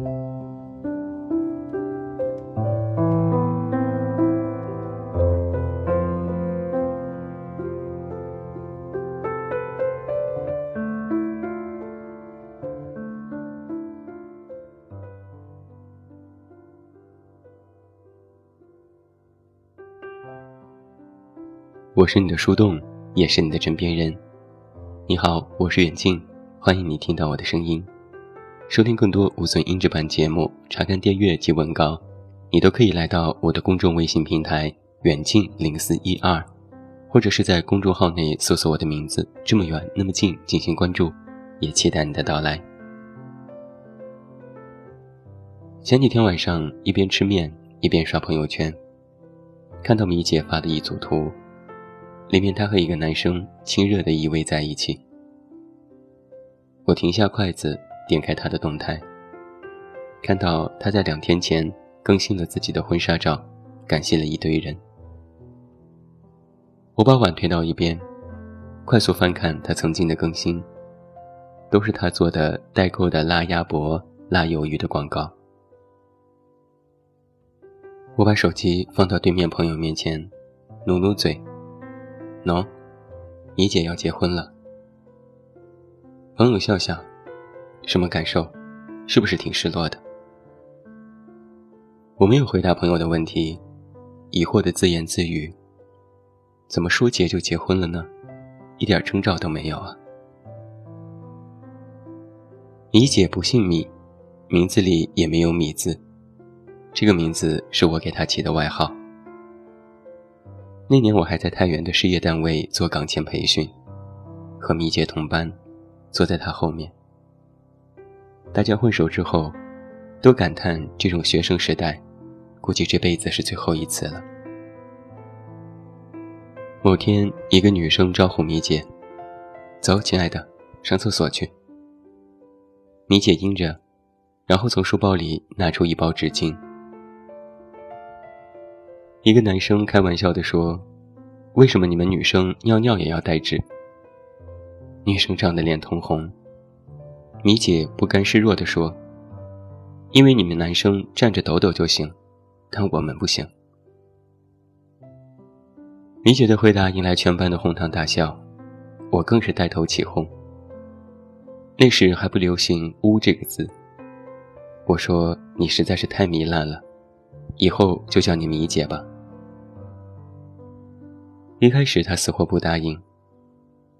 我是你的树洞，也是你的枕边人。你好，我是远近，欢迎你听到我的声音。收听更多无损音质版节目，查看订阅及文稿，你都可以来到我的公众微信平台远近零四一二，或者是在公众号内搜索我的名字“这么远那么近”进行关注，也期待你的到来。前几天晚上一边吃面一边刷朋友圈，看到米姐发的一组图。里面，她和一个男生亲热的依偎在一起。我停下筷子，点开他的动态，看到他在两天前更新了自己的婚纱照，感谢了一堆人。我把碗推到一边，快速翻看他曾经的更新，都是他做的代购的辣鸭脖、辣鱿鱼的广告。我把手机放到对面朋友面前，努努嘴。喏，你姐要结婚了。朋友笑笑，什么感受？是不是挺失落的？我没有回答朋友的问题，疑惑的自言自语：怎么说结就结婚了呢？一点征兆都没有啊！米姐不姓米，名字里也没有米字，这个名字是我给她起的外号。那年我还在太原的事业单位做岗前培训，和米姐同班，坐在她后面。大家混熟之后，都感叹这种学生时代，估计这辈子是最后一次了。某天，一个女生招呼米姐：“走，亲爱的，上厕所去。”米姐应着，然后从书包里拿出一包纸巾。一个男生开玩笑地说：“为什么你们女生尿尿也要带纸？”女生涨得脸通红。米姐不甘示弱地说：“因为你们男生站着抖抖就行，但我们不行。”米姐的回答引来全班的哄堂大笑，我更是带头起哄。那时还不流行“污”这个字，我说：“你实在是太糜烂了，以后就叫你米姐吧。”一开始他死活不答应，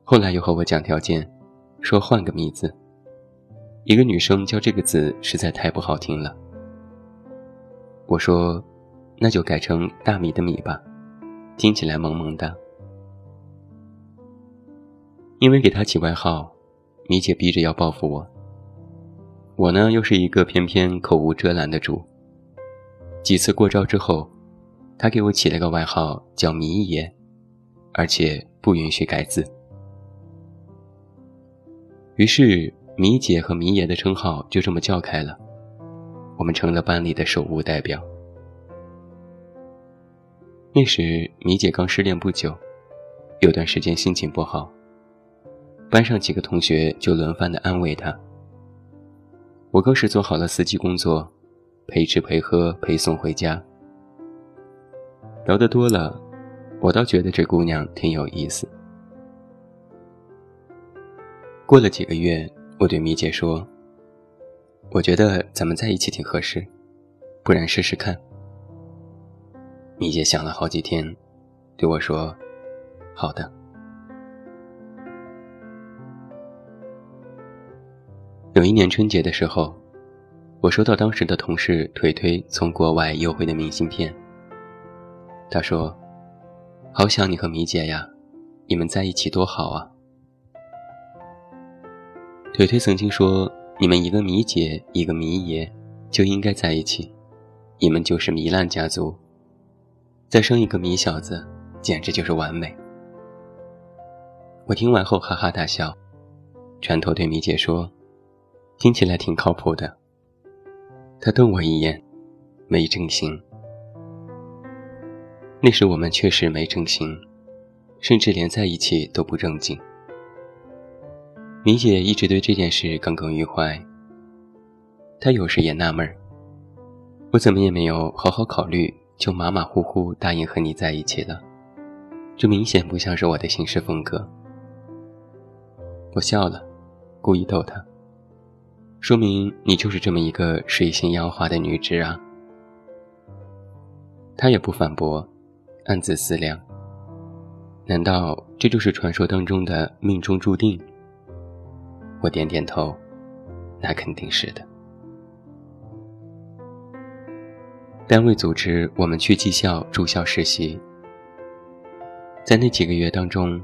后来又和我讲条件，说换个名字。一个女生叫这个字实在太不好听了。我说，那就改成大米的米吧，听起来萌萌的。因为给她起外号，米姐逼着要报复我。我呢又是一个偏偏口无遮拦的主。几次过招之后，他给我起了个外号叫米爷。而且不允许改字，于是米姐和米爷的称号就这么叫开了，我们成了班里的手无代表。那时米姐刚失恋不久，有段时间心情不好，班上几个同学就轮番的安慰她，我更是做好了司机工作，陪吃陪喝陪送回家。聊得多了。我倒觉得这姑娘挺有意思。过了几个月，我对米姐说：“我觉得咱们在一起挺合适，不然试试看。”米姐想了好几天，对我说：“好的。”有一年春节的时候，我收到当时的同事腿腿从国外邮回的明信片。他说。好想你和米姐呀，你们在一起多好啊！腿腿曾经说，你们一个米姐，一个米爷，就应该在一起，你们就是糜烂家族，再生一个米小子，简直就是完美。我听完后哈哈大笑，转头对米姐说：“听起来挺靠谱的。”她瞪我一眼，没正形。那时我们确实没正形，甚至连在一起都不正经。米姐一直对这件事耿耿于怀。她有时也纳闷儿，我怎么也没有好好考虑，就马马虎虎答应和你在一起了，这明显不像是我的行事风格。我笑了，故意逗他，说明你就是这么一个水性杨花的女子啊。他也不反驳，暗自思量。难道这就是传说当中的命中注定？我点点头，那肯定是的。单位组织我们去技校住校实习，在那几个月当中，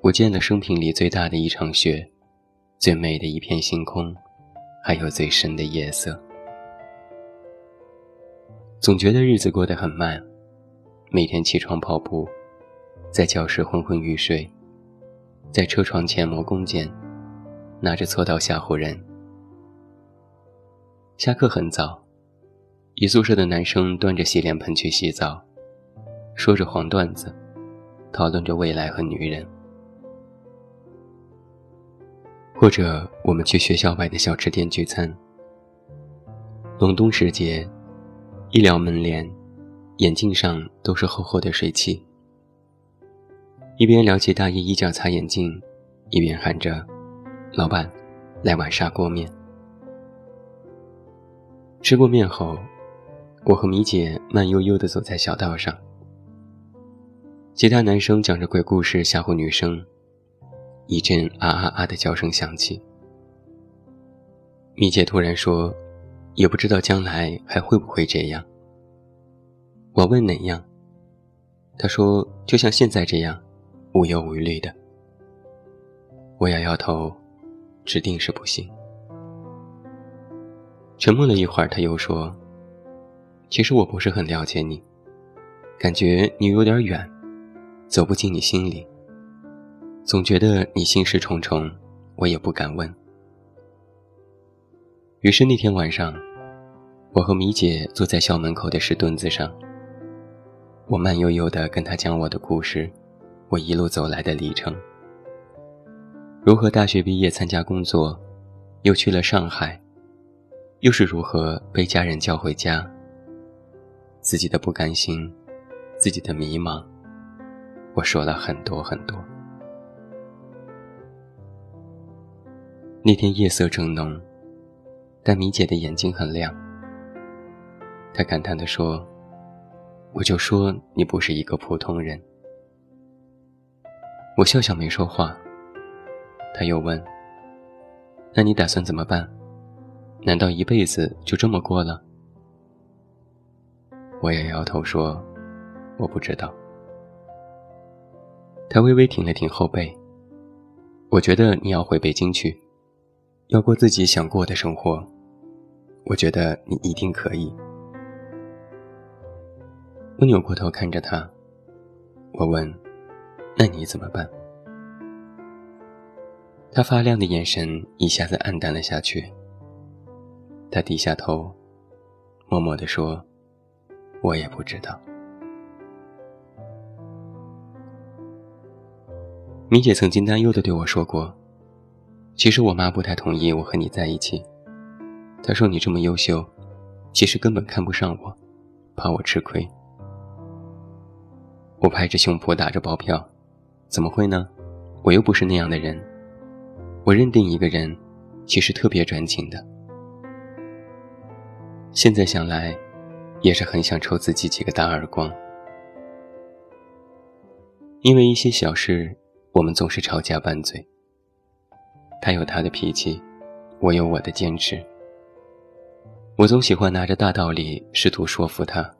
我见了生平里最大的一场雪，最美的一片星空，还有最深的夜色。总觉得日子过得很慢，每天起床跑步。在教室昏昏欲睡，在车床前磨弓箭，拿着锉刀吓唬人。下课很早，一宿舍的男生端着洗脸盆去洗澡，说着黄段子，讨论着未来和女人。或者我们去学校外的小吃店聚餐。隆冬时节，一撩门帘，眼镜上都是厚厚的水汽。一边撩起大衣衣角擦眼镜，一边喊着：“老板，来碗砂锅面。”吃过面后，我和米姐慢悠悠地走在小道上。其他男生讲着鬼故事吓唬女生，一阵啊啊啊的叫声响起。米姐突然说：“也不知道将来还会不会这样。”我问哪样，她说：“就像现在这样。”无忧无虑的，我摇摇头，指定是不行。沉默了一会儿，他又说：“其实我不是很了解你，感觉你有点远，走不进你心里。总觉得你心事重重，我也不敢问。”于是那天晚上，我和米姐坐在校门口的石墩子上，我慢悠悠地跟她讲我的故事。我一路走来的历程，如何大学毕业参加工作，又去了上海，又是如何被家人叫回家。自己的不甘心，自己的迷茫，我说了很多很多。那天夜色正浓，但米姐的眼睛很亮。她感叹地说：“我就说你不是一个普通人。”我笑笑没说话。他又问：“那你打算怎么办？难道一辈子就这么过了？”我也摇头说：“我不知道。”他微微挺了挺后背。我觉得你要回北京去，要过自己想过的生活。我觉得你一定可以。我扭过头看着他，我问。那你怎么办？他发亮的眼神一下子黯淡了下去。他低下头，默默地说：“我也不知道。”米姐曾经担忧的对我说过：“其实我妈不太同意我和你在一起。她说你这么优秀，其实根本看不上我，怕我吃亏。”我拍着胸脯打着包票。怎么会呢？我又不是那样的人。我认定一个人，其实特别专情的。现在想来，也是很想抽自己几个大耳光。因为一些小事，我们总是吵架拌嘴。他有他的脾气，我有我的坚持。我总喜欢拿着大道理试图说服他，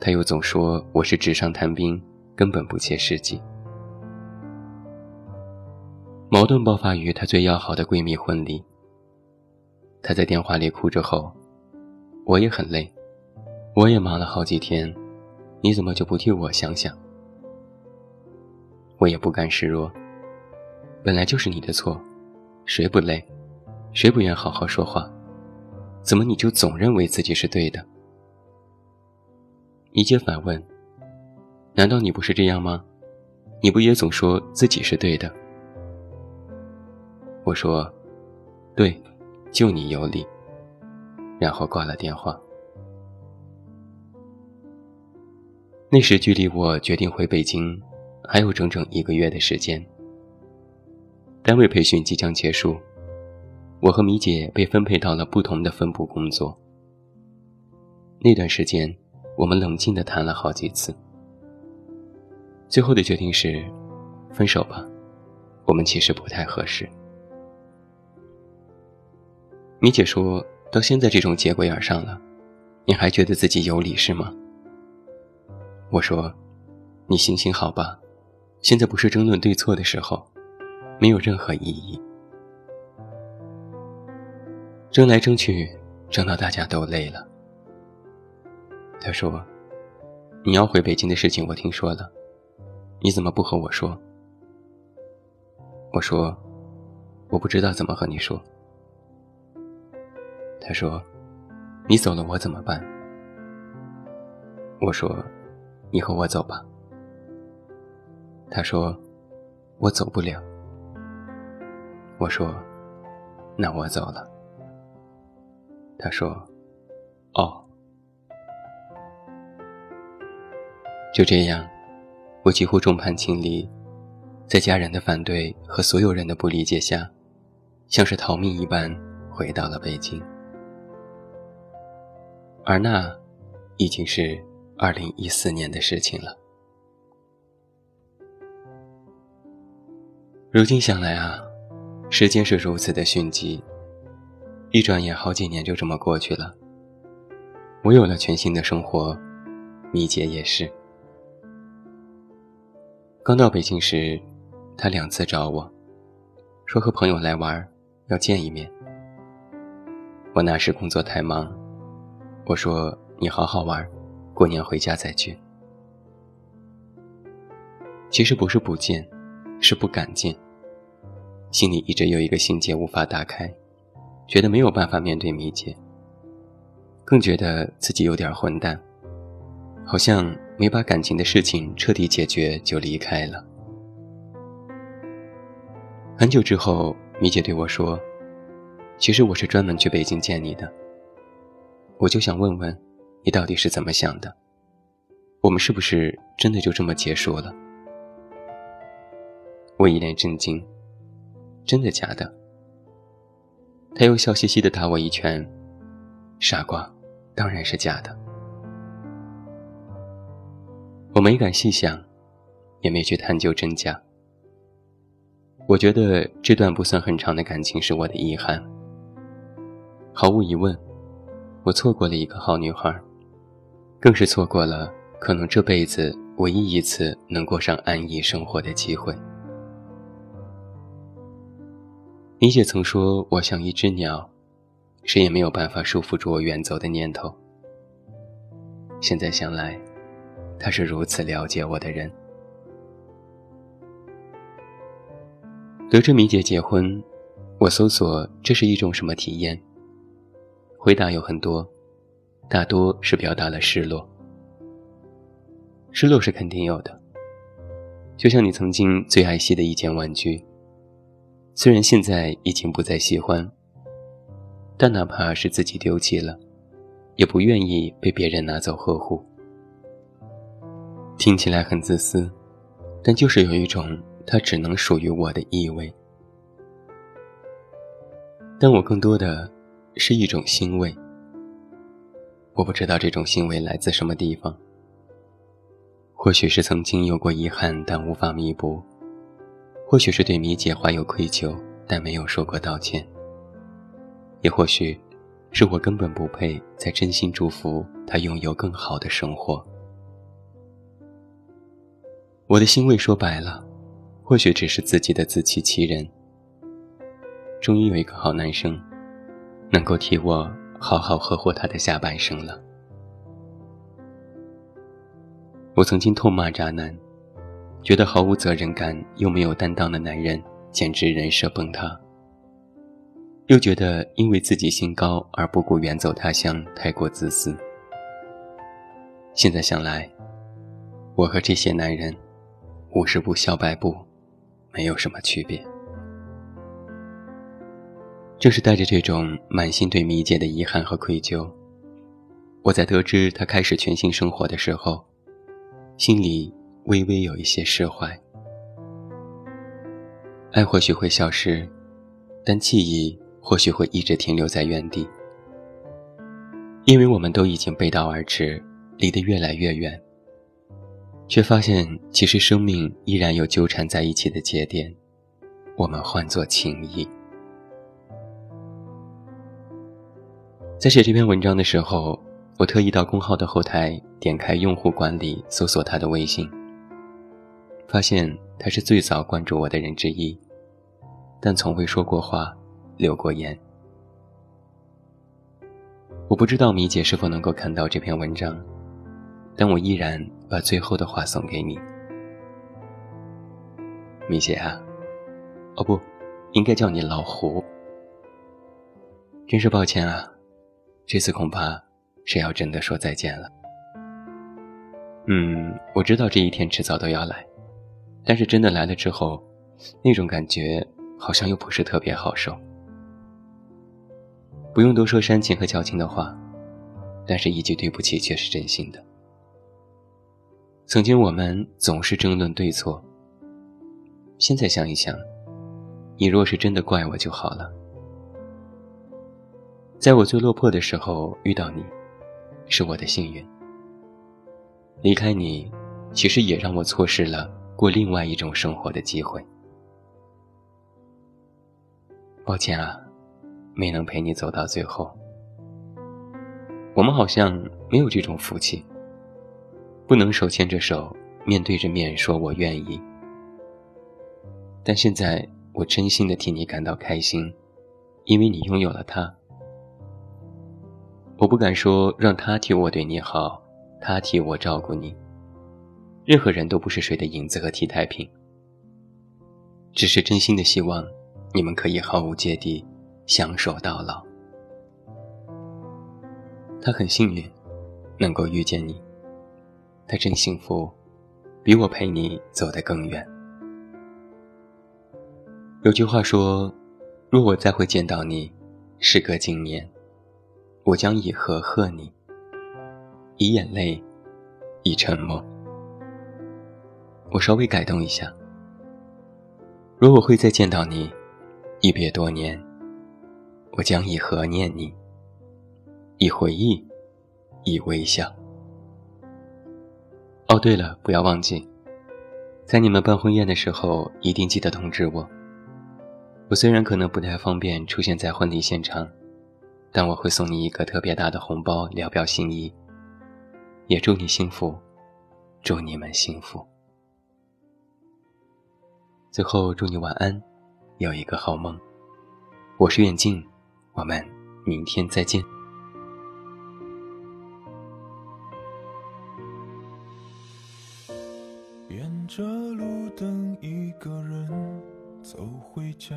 他又总说我是纸上谈兵，根本不切实际。矛盾爆发于她最要好的闺蜜婚礼。她在电话里哭着吼：“我也很累，我也忙了好几天，你怎么就不替我想想？”我也不甘示弱，本来就是你的错，谁不累，谁不愿好好说话？怎么你就总认为自己是对的？一姐反问：“难道你不是这样吗？你不也总说自己是对的？”我说：“对，就你有理。”然后挂了电话。那时距离我决定回北京，还有整整一个月的时间。单位培训即将结束，我和米姐被分配到了不同的分部工作。那段时间，我们冷静地谈了好几次，最后的决定是，分手吧，我们其实不太合适。米姐说到现在这种节骨眼上了，你还觉得自己有理是吗？我说，你行行好吧，现在不是争论对错的时候，没有任何意义。争来争去，争到大家都累了。他说：“你要回北京的事情我听说了，你怎么不和我说？”我说：“我不知道怎么和你说。”他说：“你走了我怎么办？”我说。你和我走吧。他说：“我走不了。”我说：“那我走了。”他说：“哦。”就这样，我几乎众叛亲离，在家人的反对和所有人的不理解下，像是逃命一般回到了北京。而那，已经是。二零一四年的事情了。如今想来啊，时间是如此的迅疾，一转眼好几年就这么过去了。我有了全新的生活，米姐也是。刚到北京时，她两次找我，说和朋友来玩，要见一面。我那时工作太忙，我说你好好玩。过年回家再聚。其实不是不见，是不敢见。心里一直有一个心结无法打开，觉得没有办法面对米姐。更觉得自己有点混蛋，好像没把感情的事情彻底解决就离开了。很久之后，米姐对我说：“其实我是专门去北京见你的。”我就想问问。你到底是怎么想的？我们是不是真的就这么结束了？我一脸震惊，真的假的？他又笑嘻嘻的打我一拳，傻瓜，当然是假的。我没敢细想，也没去探究真假。我觉得这段不算很长的感情是我的遗憾。毫无疑问，我错过了一个好女孩。更是错过了可能这辈子唯一一次能过上安逸生活的机会。米姐曾说：“我像一只鸟，谁也没有办法束缚住我远走的念头。”现在想来，她是如此了解我的人。得知米姐结婚，我搜索这是一种什么体验？回答有很多。大多是表达了失落，失落是肯定有的。就像你曾经最爱惜的一件玩具，虽然现在已经不再喜欢，但哪怕是自己丢弃了，也不愿意被别人拿走呵护。听起来很自私，但就是有一种它只能属于我的意味。但我更多的是一种欣慰。我不知道这种行为来自什么地方，或许是曾经有过遗憾但无法弥补，或许是对米姐怀有愧疚但没有说过道歉，也或许是我根本不配再真心祝福她拥有更好的生活。我的欣慰说白了，或许只是自己的自欺欺人。终于有一个好男生，能够替我。好好呵护他的下半生了。我曾经痛骂渣男，觉得毫无责任感又没有担当的男人简直人设崩塌。又觉得因为自己心高而不顾远走他乡太过自私。现在想来，我和这些男人，五十步笑百步，没有什么区别。正是带着这种满心对米姐的遗憾和愧疚，我在得知她开始全新生活的时候，心里微微有一些释怀。爱或许会消失，但记忆或许会一直停留在原地，因为我们都已经背道而驰，离得越来越远，却发现其实生命依然有纠缠在一起的节点，我们换作情谊。在写这篇文章的时候，我特意到公号的后台点开用户管理，搜索他的微信，发现他是最早关注我的人之一，但从未说过话，留过言。我不知道米姐是否能够看到这篇文章，但我依然把最后的话送给你，米姐啊，哦不，应该叫你老胡，真是抱歉啊。这次恐怕是要真的说再见了。嗯，我知道这一天迟早都要来，但是真的来了之后，那种感觉好像又不是特别好受。不用多说煽情和矫情的话，但是一句对不起却是真心的。曾经我们总是争论对错，现在想一想，你若是真的怪我就好了。在我最落魄的时候遇到你，是我的幸运。离开你，其实也让我错失了过另外一种生活的机会。抱歉啊，没能陪你走到最后。我们好像没有这种福气，不能手牵着手，面对着面说我愿意。但现在我真心的替你感到开心，因为你拥有了他。我不敢说让他替我对你好，他替我照顾你。任何人都不是谁的影子和替代品，只是真心的希望你们可以毫无芥蒂，相守到老。他很幸运，能够遇见你。他真幸福，比我陪你走得更远。有句话说：“若我再会见到你，时隔经年。”我将以何贺你？以眼泪，以沉默。我稍微改动一下。如果会再见到你，一别多年，我将以何念你？以回忆，以微笑。哦，对了，不要忘记，在你们办婚宴的时候，一定记得通知我。我虽然可能不太方便出现在婚礼现场。但我会送你一个特别大的红包，聊表心意。也祝你幸福，祝你们幸福。最后祝你晚安，有一个好梦。我是远近，我们明天再见。沿着路灯，一个人走回家。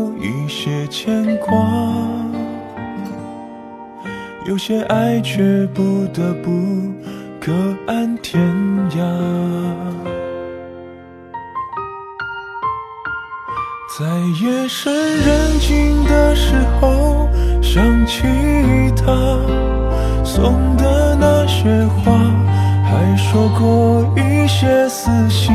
有一些牵挂，有些爱却不得不各安天涯。在夜深人静的时候，想起他送的那些话。还说过一些撕心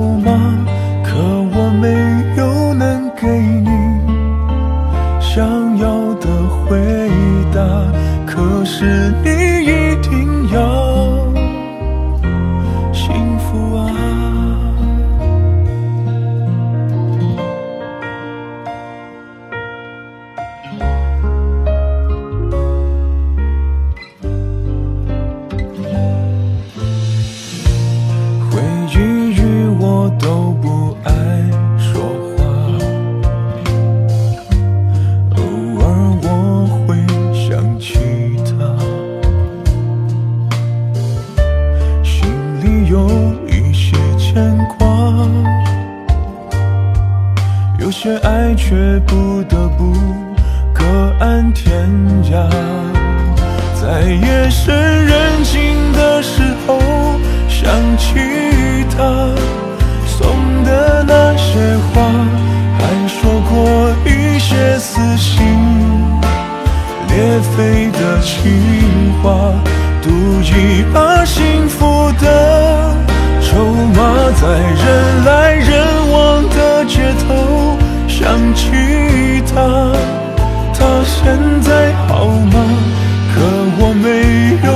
些爱却不得不各安天涯。在夜深人静的时候，想起他送的那些花，还说过一些撕心裂肺的情话，赌一把幸福的筹码，在人来人往的街头想起他，他现在好吗？可我没有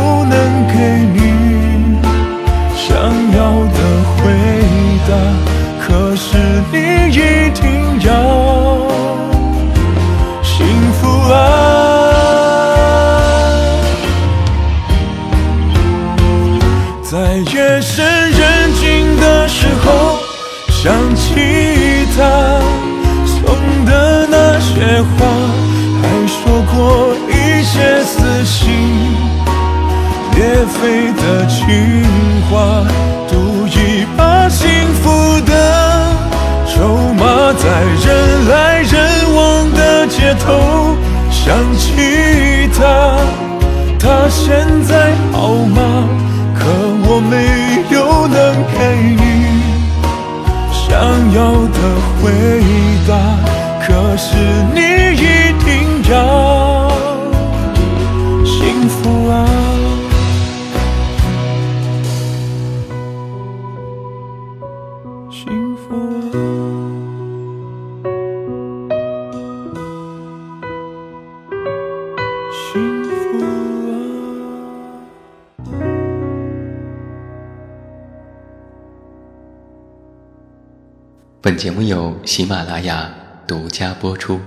现在好吗？可我没有能给你想要的回答，可是你一定要本节目由喜马拉雅独家播出。